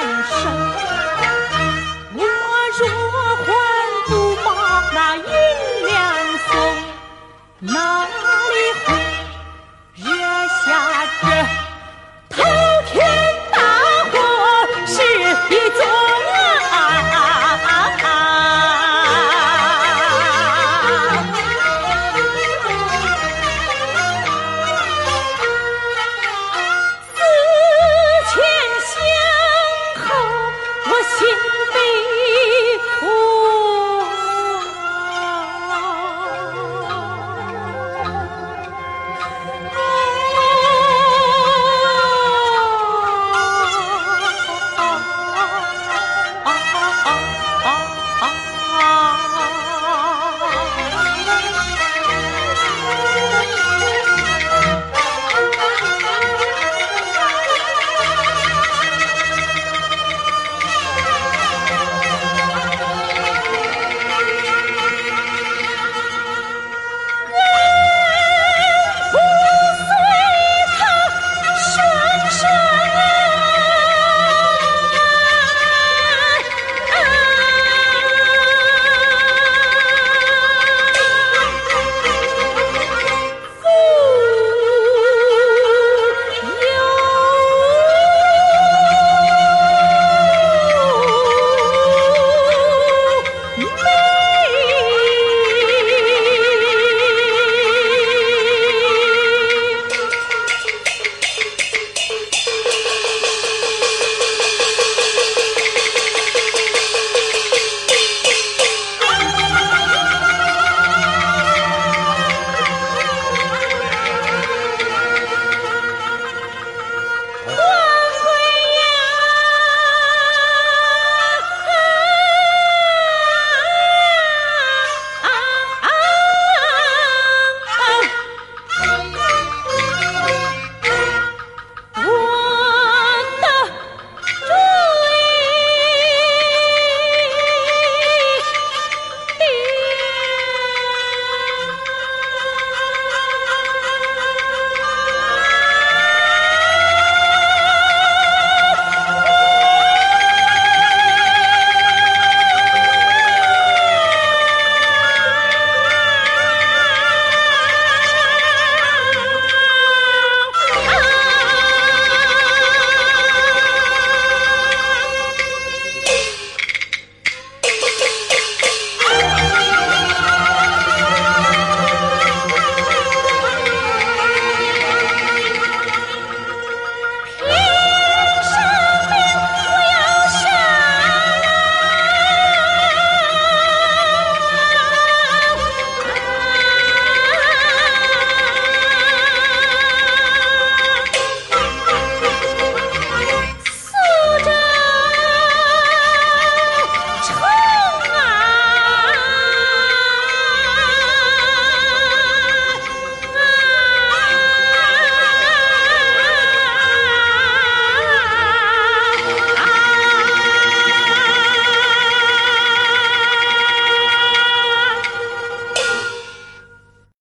为生？